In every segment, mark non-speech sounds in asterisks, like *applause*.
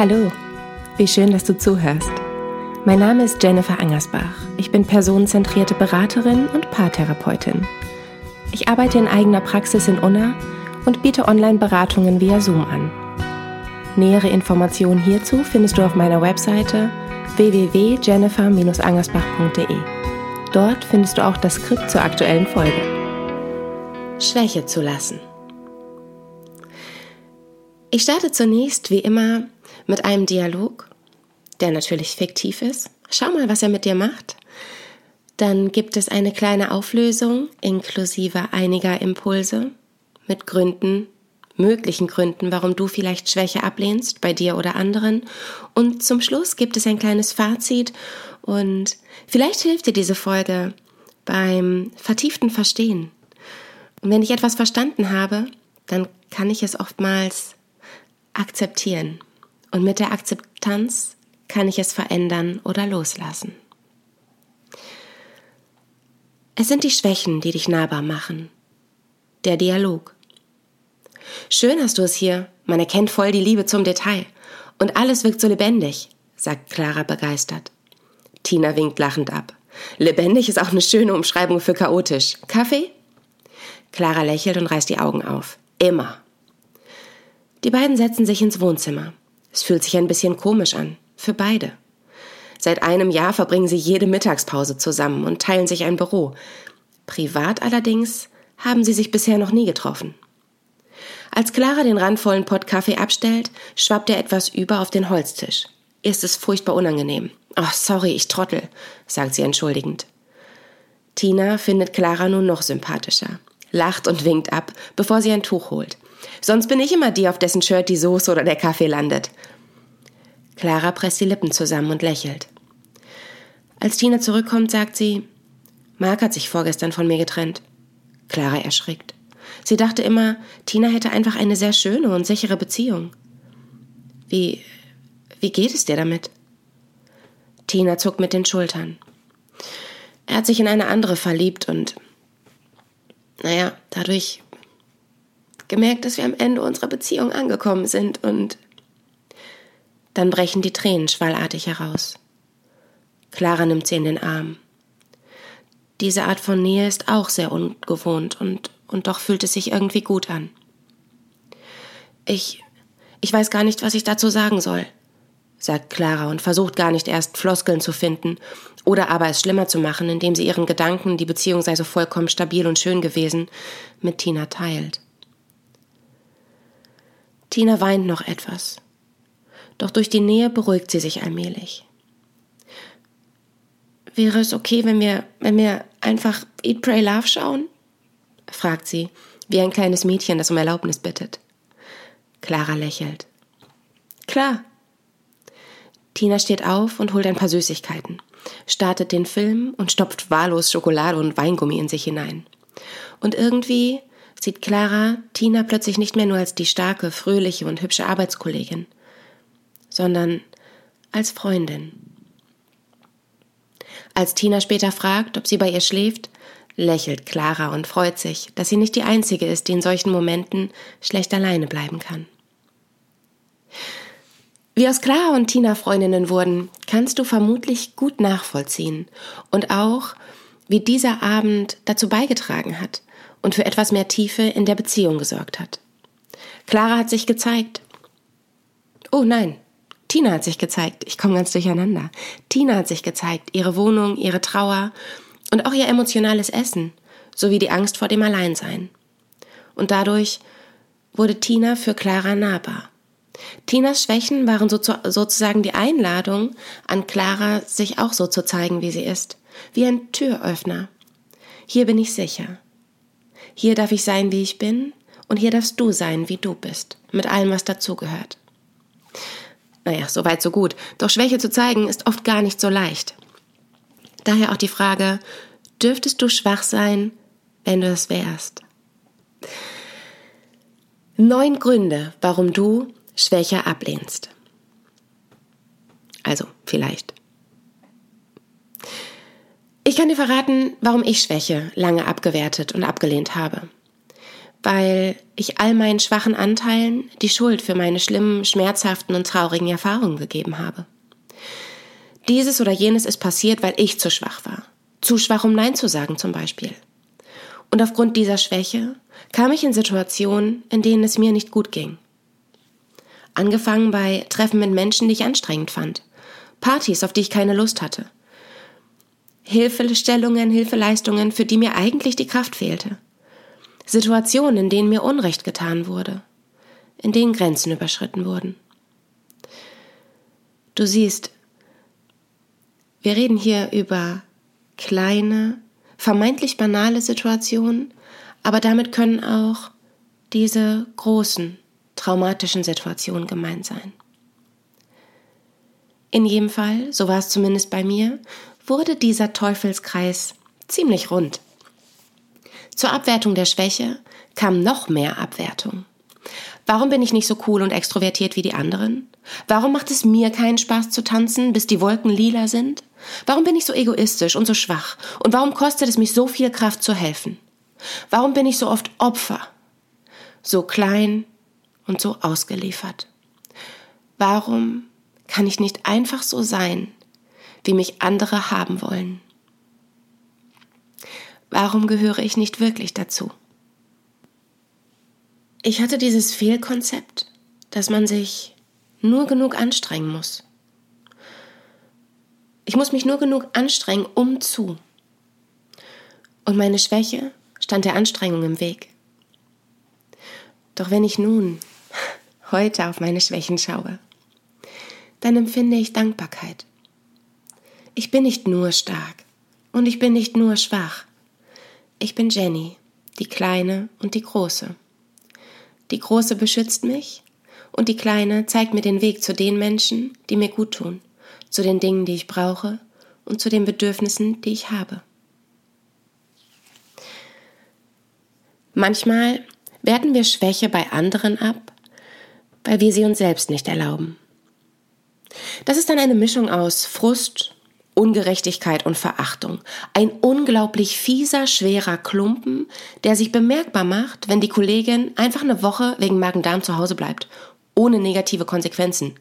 Hallo, wie schön, dass du zuhörst. Mein Name ist Jennifer Angersbach. Ich bin personenzentrierte Beraterin und Paartherapeutin. Ich arbeite in eigener Praxis in Unna und biete Online-Beratungen via Zoom an. Nähere Informationen hierzu findest du auf meiner Webseite www.jennifer-angersbach.de. Dort findest du auch das Skript zur aktuellen Folge. Schwäche zu lassen. Ich starte zunächst wie immer mit einem Dialog, der natürlich fiktiv ist. Schau mal, was er mit dir macht. Dann gibt es eine kleine Auflösung inklusive einiger Impulse mit Gründen, möglichen Gründen, warum du vielleicht Schwäche ablehnst bei dir oder anderen. Und zum Schluss gibt es ein kleines Fazit und vielleicht hilft dir diese Folge beim vertieften Verstehen. Und wenn ich etwas verstanden habe, dann kann ich es oftmals akzeptieren. Und mit der Akzeptanz kann ich es verändern oder loslassen. Es sind die Schwächen, die dich nahbar machen. Der Dialog. Schön hast du es hier. Man erkennt voll die Liebe zum Detail. Und alles wirkt so lebendig, sagt Clara begeistert. Tina winkt lachend ab. Lebendig ist auch eine schöne Umschreibung für chaotisch. Kaffee? Clara lächelt und reißt die Augen auf. Immer. Die beiden setzen sich ins Wohnzimmer. Es fühlt sich ein bisschen komisch an. Für beide. Seit einem Jahr verbringen sie jede Mittagspause zusammen und teilen sich ein Büro. Privat allerdings haben sie sich bisher noch nie getroffen. Als Clara den randvollen Pott Kaffee abstellt, schwappt er etwas über auf den Holztisch. Ihr ist es furchtbar unangenehm. Oh, sorry, ich trottel, sagt sie entschuldigend. Tina findet Clara nun noch sympathischer, lacht und winkt ab, bevor sie ein Tuch holt. Sonst bin ich immer die, auf dessen Shirt die Soße oder der Kaffee landet. Clara presst die Lippen zusammen und lächelt. Als Tina zurückkommt, sagt sie, Mark hat sich vorgestern von mir getrennt. Clara erschrickt. Sie dachte immer, Tina hätte einfach eine sehr schöne und sichere Beziehung. Wie, wie geht es dir damit? Tina zuckt mit den Schultern. Er hat sich in eine andere verliebt und, naja, dadurch gemerkt, dass wir am Ende unserer Beziehung angekommen sind und dann brechen die Tränen schwallartig heraus. Clara nimmt sie in den Arm. Diese Art von Nähe ist auch sehr ungewohnt und, und doch fühlt es sich irgendwie gut an. Ich, ich weiß gar nicht, was ich dazu sagen soll, sagt Clara und versucht gar nicht erst Floskeln zu finden oder aber es schlimmer zu machen, indem sie ihren Gedanken, die Beziehung sei so vollkommen stabil und schön gewesen, mit Tina teilt. Tina weint noch etwas doch durch die Nähe beruhigt sie sich allmählich. Wäre es okay, wenn wir, wenn wir einfach Eat, Pray, Love schauen? fragt sie, wie ein kleines Mädchen, das um Erlaubnis bittet. Clara lächelt. Klar. Tina steht auf und holt ein paar Süßigkeiten, startet den Film und stopft wahllos Schokolade und Weingummi in sich hinein. Und irgendwie sieht Clara Tina plötzlich nicht mehr nur als die starke, fröhliche und hübsche Arbeitskollegin, sondern als Freundin. Als Tina später fragt, ob sie bei ihr schläft, lächelt Clara und freut sich, dass sie nicht die Einzige ist, die in solchen Momenten schlecht alleine bleiben kann. Wie aus Clara und Tina Freundinnen wurden, kannst du vermutlich gut nachvollziehen und auch, wie dieser Abend dazu beigetragen hat und für etwas mehr Tiefe in der Beziehung gesorgt hat. Clara hat sich gezeigt. Oh nein, Tina hat sich gezeigt. Ich komme ganz durcheinander. Tina hat sich gezeigt. Ihre Wohnung, ihre Trauer und auch ihr emotionales Essen sowie die Angst vor dem Alleinsein. Und dadurch wurde Tina für Clara nahbar. Tinas Schwächen waren so zu, sozusagen die Einladung an Clara, sich auch so zu zeigen, wie sie ist. Wie ein Türöffner. Hier bin ich sicher. Hier darf ich sein, wie ich bin, und hier darfst du sein, wie du bist, mit allem, was dazugehört. Naja, so weit, so gut. Doch Schwäche zu zeigen ist oft gar nicht so leicht. Daher auch die Frage, dürftest du schwach sein, wenn du es wärst? Neun Gründe, warum du Schwäche ablehnst. Also, vielleicht. Ich kann dir verraten, warum ich Schwäche lange abgewertet und abgelehnt habe. weil ich all meinen schwachen Anteilen die Schuld für meine schlimmen, schmerzhaften und traurigen Erfahrungen gegeben habe. Dieses oder jenes ist passiert, weil ich zu schwach war. Zu schwach, um Nein zu sagen zum Beispiel. Und aufgrund dieser Schwäche kam ich in Situationen, in denen es mir nicht gut ging. Angefangen bei Treffen mit Menschen, die ich anstrengend fand. Partys, auf die ich keine Lust hatte. Hilfestellungen, Hilfeleistungen, für die mir eigentlich die Kraft fehlte. Situationen, in denen mir Unrecht getan wurde, in denen Grenzen überschritten wurden. Du siehst, wir reden hier über kleine, vermeintlich banale Situationen, aber damit können auch diese großen, traumatischen Situationen gemeint sein. In jedem Fall, so war es zumindest bei mir, wurde dieser Teufelskreis ziemlich rund. Zur Abwertung der Schwäche kam noch mehr Abwertung. Warum bin ich nicht so cool und extrovertiert wie die anderen? Warum macht es mir keinen Spaß zu tanzen, bis die Wolken lila sind? Warum bin ich so egoistisch und so schwach? Und warum kostet es mich so viel Kraft zu helfen? Warum bin ich so oft Opfer? So klein und so ausgeliefert? Warum kann ich nicht einfach so sein, wie mich andere haben wollen? Warum gehöre ich nicht wirklich dazu? Ich hatte dieses Fehlkonzept, dass man sich nur genug anstrengen muss. Ich muss mich nur genug anstrengen, um zu. Und meine Schwäche stand der Anstrengung im Weg. Doch wenn ich nun *laughs* heute auf meine Schwächen schaue, dann empfinde ich Dankbarkeit. Ich bin nicht nur stark und ich bin nicht nur schwach. Ich bin Jenny, die Kleine und die Große. Die Große beschützt mich und die Kleine zeigt mir den Weg zu den Menschen, die mir gut tun, zu den Dingen, die ich brauche und zu den Bedürfnissen, die ich habe. Manchmal werten wir Schwäche bei anderen ab, weil wir sie uns selbst nicht erlauben. Das ist dann eine Mischung aus Frust, Ungerechtigkeit und Verachtung. Ein unglaublich fieser, schwerer Klumpen, der sich bemerkbar macht, wenn die Kollegin einfach eine Woche wegen Magen-Darm zu Hause bleibt. Ohne negative Konsequenzen.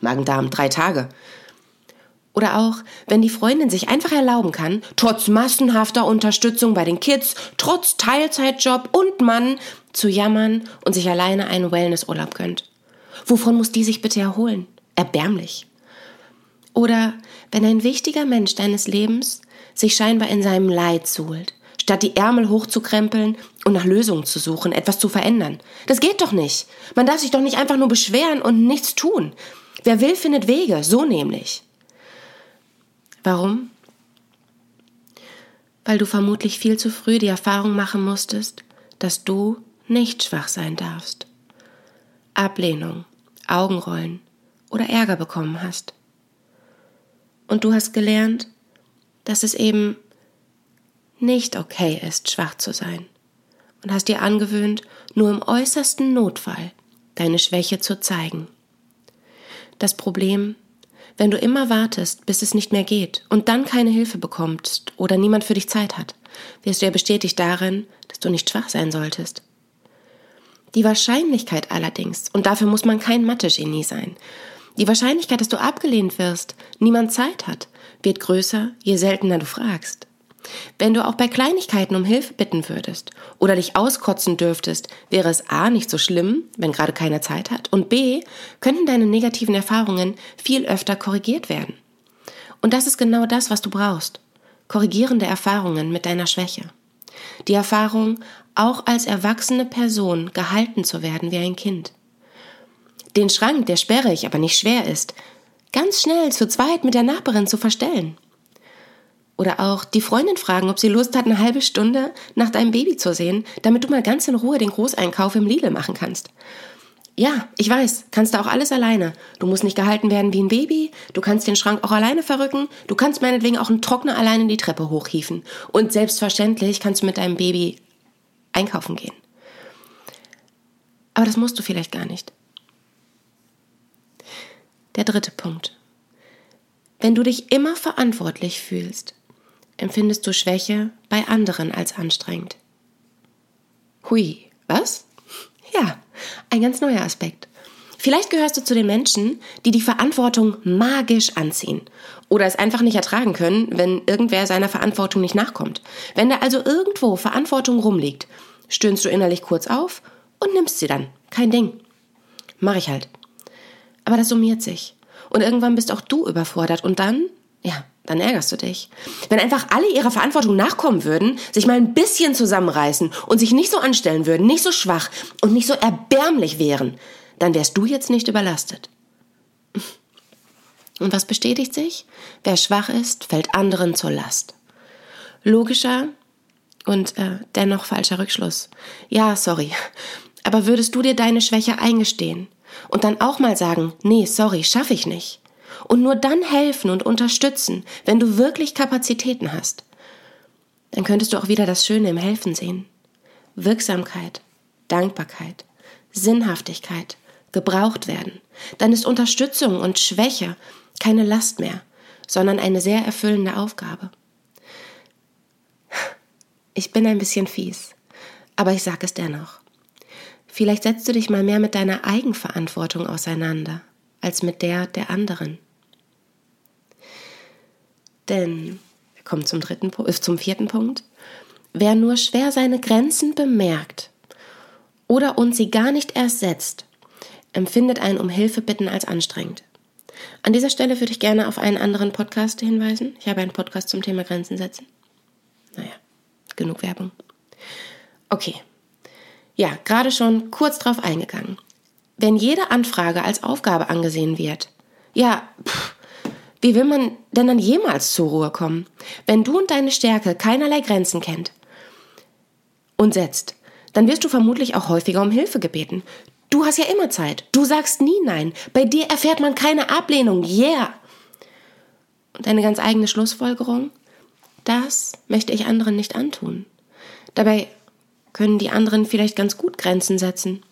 Magen-Darm, drei Tage. Oder auch, wenn die Freundin sich einfach erlauben kann, trotz massenhafter Unterstützung bei den Kids, trotz Teilzeitjob und Mann, zu jammern und sich alleine einen Wellnessurlaub gönnt. Wovon muss die sich bitte erholen? Erbärmlich. Oder wenn ein wichtiger Mensch deines Lebens sich scheinbar in seinem Leid suhlt, statt die Ärmel hochzukrempeln und nach Lösungen zu suchen, etwas zu verändern. Das geht doch nicht. Man darf sich doch nicht einfach nur beschweren und nichts tun. Wer will, findet Wege, so nämlich. Warum? Weil du vermutlich viel zu früh die Erfahrung machen musstest, dass du nicht schwach sein darfst. Ablehnung, Augenrollen oder Ärger bekommen hast. Und du hast gelernt, dass es eben nicht okay ist, schwach zu sein. Und hast dir angewöhnt, nur im äußersten Notfall deine Schwäche zu zeigen. Das Problem wenn du immer wartest, bis es nicht mehr geht und dann keine Hilfe bekommst oder niemand für dich Zeit hat, wirst du ja bestätigt darin, dass du nicht schwach sein solltest. Die Wahrscheinlichkeit allerdings, und dafür muss man kein Mathe-Genie sein, die Wahrscheinlichkeit, dass du abgelehnt wirst, niemand Zeit hat, wird größer, je seltener du fragst. Wenn du auch bei Kleinigkeiten um Hilfe bitten würdest oder dich auskotzen dürftest, wäre es a. nicht so schlimm, wenn gerade keiner Zeit hat, und b. könnten deine negativen Erfahrungen viel öfter korrigiert werden. Und das ist genau das, was du brauchst. Korrigierende Erfahrungen mit deiner Schwäche. Die Erfahrung, auch als erwachsene Person gehalten zu werden wie ein Kind. Den Schrank, der sperrig, aber nicht schwer ist, ganz schnell zu zweit mit der Nachbarin zu verstellen oder auch die Freundin fragen, ob sie Lust hat, eine halbe Stunde nach deinem Baby zu sehen, damit du mal ganz in Ruhe den Großeinkauf im Lidl machen kannst. Ja, ich weiß, kannst du auch alles alleine. Du musst nicht gehalten werden wie ein Baby, du kannst den Schrank auch alleine verrücken, du kannst meinetwegen auch einen Trockner alleine die Treppe hochhieven. Und selbstverständlich kannst du mit deinem Baby einkaufen gehen. Aber das musst du vielleicht gar nicht. Der dritte Punkt. Wenn du dich immer verantwortlich fühlst, empfindest du Schwäche bei anderen als anstrengend. Hui, Was? Ja, ein ganz neuer Aspekt. Vielleicht gehörst du zu den Menschen, die die Verantwortung magisch anziehen oder es einfach nicht ertragen können, wenn irgendwer seiner Verantwortung nicht nachkommt. Wenn da also irgendwo Verantwortung rumliegt, stöhnst du innerlich kurz auf und nimmst sie dann. Kein Ding. Mach ich halt. Aber das summiert sich. Und irgendwann bist auch du überfordert und dann, ja, dann ärgerst du dich. Wenn einfach alle ihrer Verantwortung nachkommen würden, sich mal ein bisschen zusammenreißen und sich nicht so anstellen würden, nicht so schwach und nicht so erbärmlich wären, dann wärst du jetzt nicht überlastet. Und was bestätigt sich? Wer schwach ist, fällt anderen zur Last. Logischer und äh, dennoch falscher Rückschluss. Ja, sorry. Aber würdest du dir deine Schwäche eingestehen und dann auch mal sagen, nee, sorry, schaffe ich nicht. Und nur dann helfen und unterstützen, wenn du wirklich Kapazitäten hast. Dann könntest du auch wieder das Schöne im Helfen sehen. Wirksamkeit, Dankbarkeit, Sinnhaftigkeit, gebraucht werden. Dann ist Unterstützung und Schwäche keine Last mehr, sondern eine sehr erfüllende Aufgabe. Ich bin ein bisschen fies, aber ich sage es dennoch. Vielleicht setzt du dich mal mehr mit deiner Eigenverantwortung auseinander als mit der der anderen. Denn, wir kommen zum, dritten, äh, zum vierten Punkt, wer nur schwer seine Grenzen bemerkt oder uns sie gar nicht erst setzt, empfindet ein um Hilfe bitten als anstrengend. An dieser Stelle würde ich gerne auf einen anderen Podcast hinweisen. Ich habe einen Podcast zum Thema Grenzen setzen. Naja, genug Werbung. Okay, ja, gerade schon kurz drauf eingegangen. Wenn jede Anfrage als Aufgabe angesehen wird, ja, pff, wie will man denn dann jemals zur Ruhe kommen, wenn du und deine Stärke keinerlei Grenzen kennt und setzt? Dann wirst du vermutlich auch häufiger um Hilfe gebeten. Du hast ja immer Zeit. Du sagst nie nein. Bei dir erfährt man keine Ablehnung. Yeah. Und eine ganz eigene Schlussfolgerung? Das möchte ich anderen nicht antun. Dabei können die anderen vielleicht ganz gut Grenzen setzen.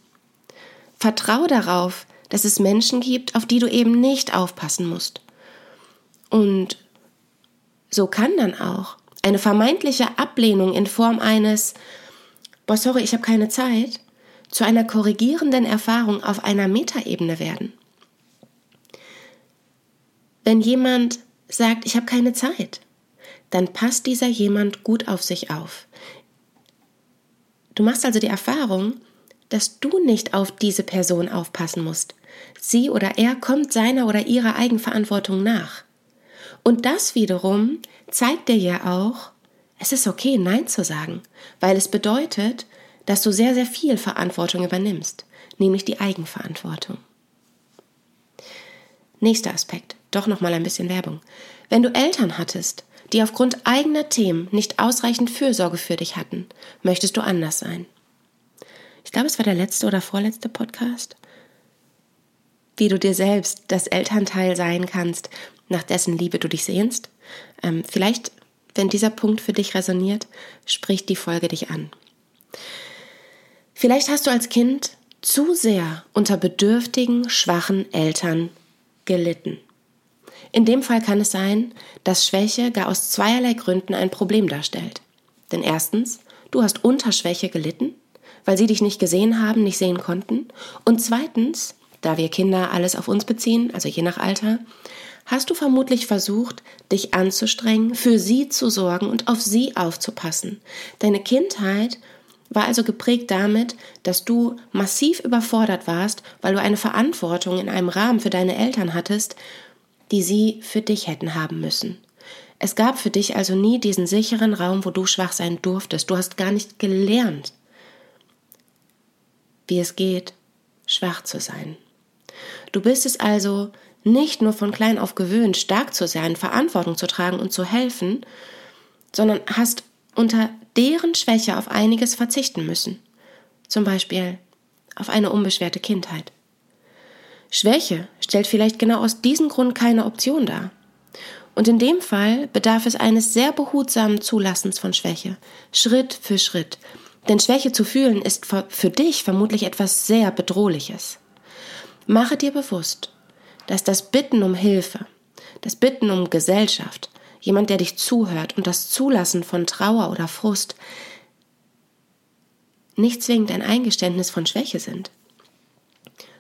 Vertrau darauf, dass es Menschen gibt, auf die du eben nicht aufpassen musst. Und so kann dann auch eine vermeintliche Ablehnung in Form eines, boah, sorry, ich habe keine Zeit, zu einer korrigierenden Erfahrung auf einer Metaebene werden. Wenn jemand sagt, ich habe keine Zeit, dann passt dieser jemand gut auf sich auf. Du machst also die Erfahrung, dass du nicht auf diese Person aufpassen musst. Sie oder er kommt seiner oder ihrer Eigenverantwortung nach. Und das wiederum zeigt dir ja auch, es ist okay, Nein zu sagen, weil es bedeutet, dass du sehr, sehr viel Verantwortung übernimmst, nämlich die Eigenverantwortung. Nächster Aspekt, doch nochmal ein bisschen Werbung. Wenn du Eltern hattest, die aufgrund eigener Themen nicht ausreichend Fürsorge für dich hatten, möchtest du anders sein. Ich glaube, es war der letzte oder vorletzte Podcast, wie du dir selbst das Elternteil sein kannst, nach dessen Liebe du dich sehnst. Ähm, vielleicht, wenn dieser Punkt für dich resoniert, spricht die Folge dich an. Vielleicht hast du als Kind zu sehr unter bedürftigen, schwachen Eltern gelitten. In dem Fall kann es sein, dass Schwäche gar aus zweierlei Gründen ein Problem darstellt. Denn erstens, du hast unter Schwäche gelitten, weil sie dich nicht gesehen haben, nicht sehen konnten. Und zweitens, da wir Kinder alles auf uns beziehen, also je nach Alter, hast du vermutlich versucht, dich anzustrengen, für sie zu sorgen und auf sie aufzupassen. Deine Kindheit war also geprägt damit, dass du massiv überfordert warst, weil du eine Verantwortung in einem Rahmen für deine Eltern hattest, die sie für dich hätten haben müssen. Es gab für dich also nie diesen sicheren Raum, wo du schwach sein durftest. Du hast gar nicht gelernt, wie es geht, schwach zu sein. Du bist es also nicht nur von klein auf gewöhnt, stark zu sein, Verantwortung zu tragen und zu helfen, sondern hast unter deren Schwäche auf einiges verzichten müssen. Zum Beispiel auf eine unbeschwerte Kindheit. Schwäche stellt vielleicht genau aus diesem Grund keine Option dar. Und in dem Fall bedarf es eines sehr behutsamen Zulassens von Schwäche, Schritt für Schritt. Denn Schwäche zu fühlen ist für dich vermutlich etwas sehr Bedrohliches. Mache dir bewusst, dass das Bitten um Hilfe, das Bitten um Gesellschaft, jemand, der dich zuhört und das Zulassen von Trauer oder Frust nicht zwingend ein Eingeständnis von Schwäche sind,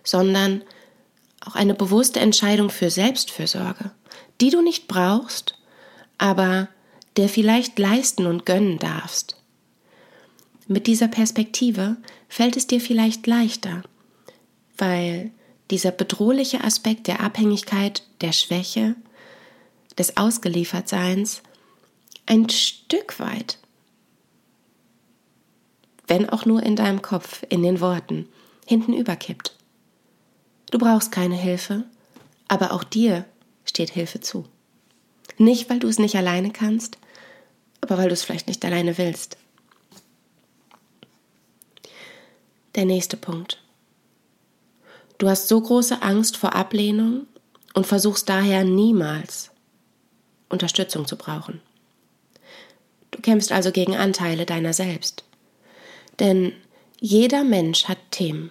sondern auch eine bewusste Entscheidung für Selbstfürsorge, die du nicht brauchst, aber der vielleicht leisten und gönnen darfst. Mit dieser Perspektive fällt es dir vielleicht leichter, weil dieser bedrohliche Aspekt der Abhängigkeit, der Schwäche, des Ausgeliefertseins ein Stück weit, wenn auch nur in deinem Kopf, in den Worten, hinten überkippt. Du brauchst keine Hilfe, aber auch dir steht Hilfe zu. Nicht, weil du es nicht alleine kannst, aber weil du es vielleicht nicht alleine willst. Der nächste Punkt. Du hast so große Angst vor Ablehnung und versuchst daher niemals Unterstützung zu brauchen. Du kämpfst also gegen Anteile deiner selbst. Denn jeder Mensch hat Themen.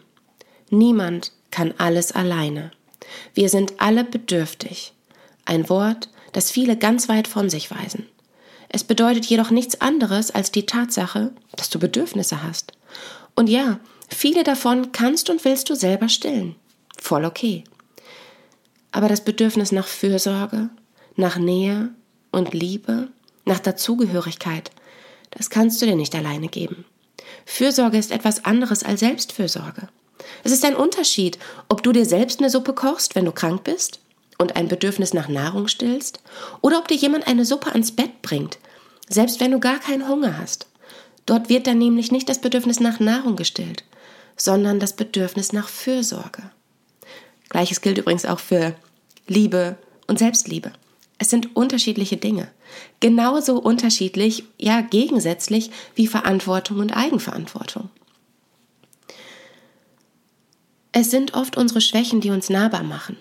Niemand kann alles alleine. Wir sind alle bedürftig. Ein Wort, das viele ganz weit von sich weisen. Es bedeutet jedoch nichts anderes als die Tatsache, dass du Bedürfnisse hast. Und ja, viele davon kannst und willst du selber stillen. Voll okay. Aber das Bedürfnis nach Fürsorge, nach Nähe und Liebe, nach Dazugehörigkeit, das kannst du dir nicht alleine geben. Fürsorge ist etwas anderes als Selbstfürsorge. Es ist ein Unterschied, ob du dir selbst eine Suppe kochst, wenn du krank bist und ein Bedürfnis nach Nahrung stillst, oder ob dir jemand eine Suppe ans Bett bringt, selbst wenn du gar keinen Hunger hast. Dort wird dann nämlich nicht das Bedürfnis nach Nahrung gestillt, sondern das Bedürfnis nach Fürsorge. Gleiches gilt übrigens auch für Liebe und Selbstliebe. Es sind unterschiedliche Dinge. Genauso unterschiedlich, ja gegensätzlich wie Verantwortung und Eigenverantwortung. Es sind oft unsere Schwächen, die uns nahbar machen.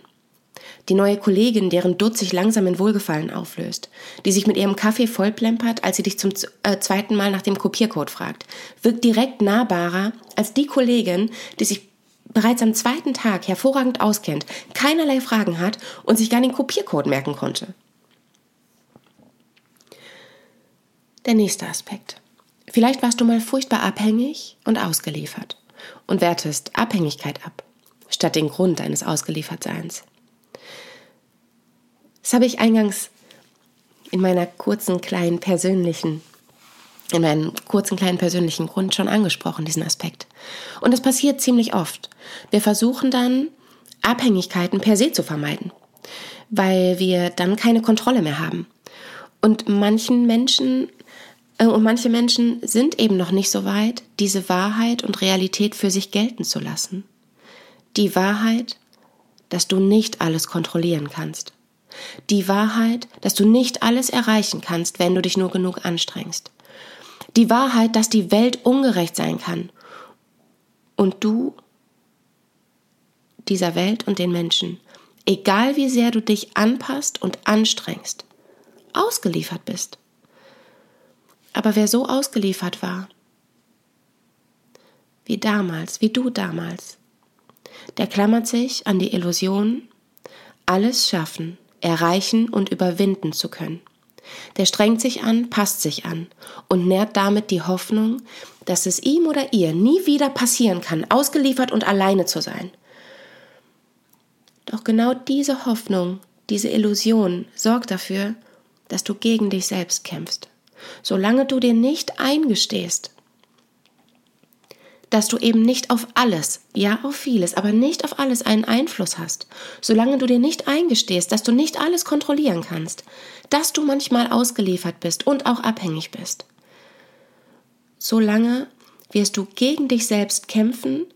Die neue Kollegin, deren Dutt sich langsam in Wohlgefallen auflöst, die sich mit ihrem Kaffee vollplempert, als sie dich zum äh, zweiten Mal nach dem Kopiercode fragt, wirkt direkt nahbarer als die Kollegin, die sich bereits am zweiten Tag hervorragend auskennt, keinerlei Fragen hat und sich gar den Kopiercode merken konnte. Der nächste Aspekt. Vielleicht warst du mal furchtbar abhängig und ausgeliefert und wertest Abhängigkeit ab, statt den Grund deines Ausgeliefertseins. Das habe ich eingangs in meiner kurzen kleinen persönlichen in meinem kurzen kleinen persönlichen Grund schon angesprochen, diesen Aspekt. Und das passiert ziemlich oft. Wir versuchen dann, Abhängigkeiten per se zu vermeiden, weil wir dann keine Kontrolle mehr haben. Und manchen Menschen äh, und manche Menschen sind eben noch nicht so weit, diese Wahrheit und Realität für sich gelten zu lassen. Die Wahrheit, dass du nicht alles kontrollieren kannst. Die Wahrheit, dass du nicht alles erreichen kannst, wenn du dich nur genug anstrengst. Die Wahrheit, dass die Welt ungerecht sein kann. Und du dieser Welt und den Menschen, egal wie sehr du dich anpasst und anstrengst, ausgeliefert bist. Aber wer so ausgeliefert war, wie damals, wie du damals, der klammert sich an die Illusion, alles schaffen, erreichen und überwinden zu können. Der strengt sich an, passt sich an und nährt damit die Hoffnung, dass es ihm oder ihr nie wieder passieren kann, ausgeliefert und alleine zu sein. Doch genau diese Hoffnung, diese Illusion sorgt dafür, dass du gegen dich selbst kämpfst solange du dir nicht eingestehst, dass du eben nicht auf alles, ja auf vieles, aber nicht auf alles einen Einfluss hast, solange du dir nicht eingestehst, dass du nicht alles kontrollieren kannst, dass du manchmal ausgeliefert bist und auch abhängig bist. Solange wirst du gegen dich selbst kämpfen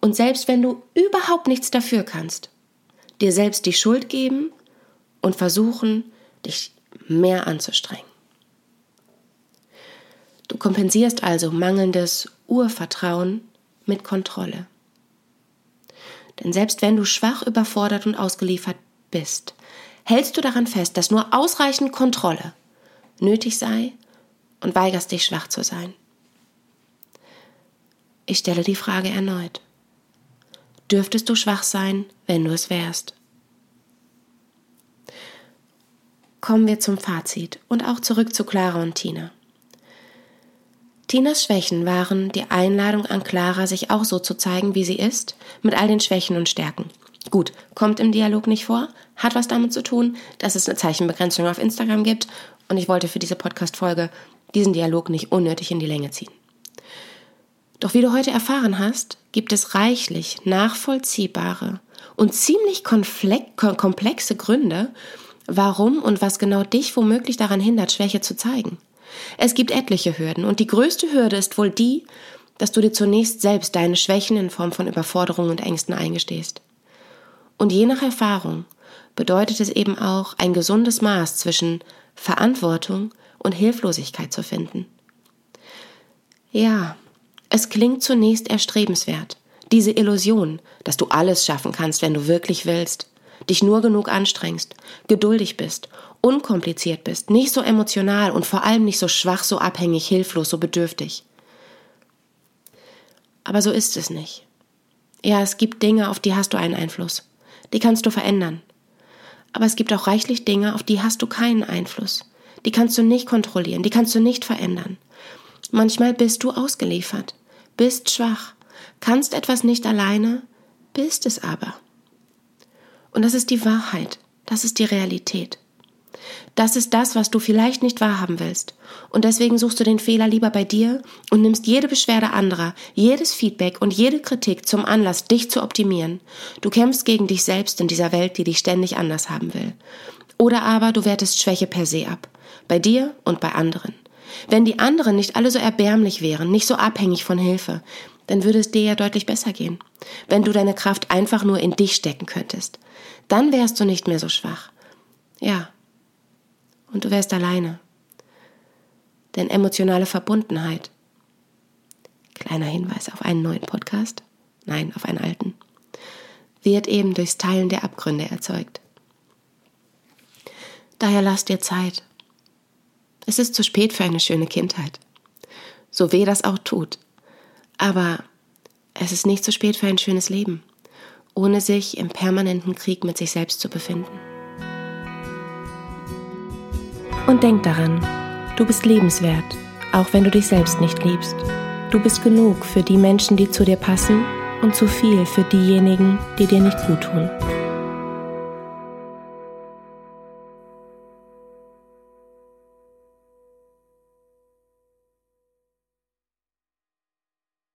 und selbst wenn du überhaupt nichts dafür kannst, dir selbst die Schuld geben und versuchen, dich mehr anzustrengen. Du kompensierst also mangelndes Urvertrauen mit Kontrolle. Denn selbst wenn du schwach, überfordert und ausgeliefert bist, hältst du daran fest, dass nur ausreichend Kontrolle nötig sei und weigerst dich schwach zu sein. Ich stelle die Frage erneut. Dürftest du schwach sein, wenn du es wärst? Kommen wir zum Fazit und auch zurück zu Clara und Tina. Tinas Schwächen waren die Einladung an Clara, sich auch so zu zeigen, wie sie ist, mit all den Schwächen und Stärken. Gut, kommt im Dialog nicht vor, hat was damit zu tun, dass es eine Zeichenbegrenzung auf Instagram gibt und ich wollte für diese Podcast-Folge diesen Dialog nicht unnötig in die Länge ziehen. Doch wie du heute erfahren hast, gibt es reichlich nachvollziehbare und ziemlich komplexe Gründe, warum und was genau dich womöglich daran hindert, Schwäche zu zeigen. Es gibt etliche Hürden und die größte Hürde ist wohl die, dass du dir zunächst selbst deine Schwächen in Form von Überforderungen und Ängsten eingestehst. Und je nach Erfahrung bedeutet es eben auch, ein gesundes Maß zwischen Verantwortung und Hilflosigkeit zu finden. Ja, es klingt zunächst erstrebenswert, diese Illusion, dass du alles schaffen kannst, wenn du wirklich willst, dich nur genug anstrengst, geduldig bist, unkompliziert bist, nicht so emotional und vor allem nicht so schwach, so abhängig, hilflos, so bedürftig. Aber so ist es nicht. Ja, es gibt Dinge, auf die hast du einen Einfluss. Die kannst du verändern. Aber es gibt auch reichlich Dinge, auf die hast du keinen Einfluss. Die kannst du nicht kontrollieren, die kannst du nicht verändern. Manchmal bist du ausgeliefert, bist schwach, kannst etwas nicht alleine, bist es aber. Und das ist die Wahrheit, das ist die Realität. Das ist das, was du vielleicht nicht wahrhaben willst. Und deswegen suchst du den Fehler lieber bei dir und nimmst jede Beschwerde anderer, jedes Feedback und jede Kritik zum Anlass, dich zu optimieren. Du kämpfst gegen dich selbst in dieser Welt, die dich ständig anders haben will. Oder aber du wertest Schwäche per se ab. Bei dir und bei anderen. Wenn die anderen nicht alle so erbärmlich wären, nicht so abhängig von Hilfe, dann würde es dir ja deutlich besser gehen. Wenn du deine Kraft einfach nur in dich stecken könntest, dann wärst du nicht mehr so schwach. Ja. Und du wärst alleine. Denn emotionale Verbundenheit, kleiner Hinweis auf einen neuen Podcast, nein, auf einen alten, wird eben durchs Teilen der Abgründe erzeugt. Daher lass dir Zeit es ist zu spät für eine schöne Kindheit. So weh das auch tut. Aber es ist nicht zu spät für ein schönes Leben, ohne sich im permanenten Krieg mit sich selbst zu befinden. Und denk daran, du bist lebenswert, auch wenn du dich selbst nicht liebst. Du bist genug für die Menschen, die zu dir passen und zu viel für diejenigen, die dir nicht gut tun.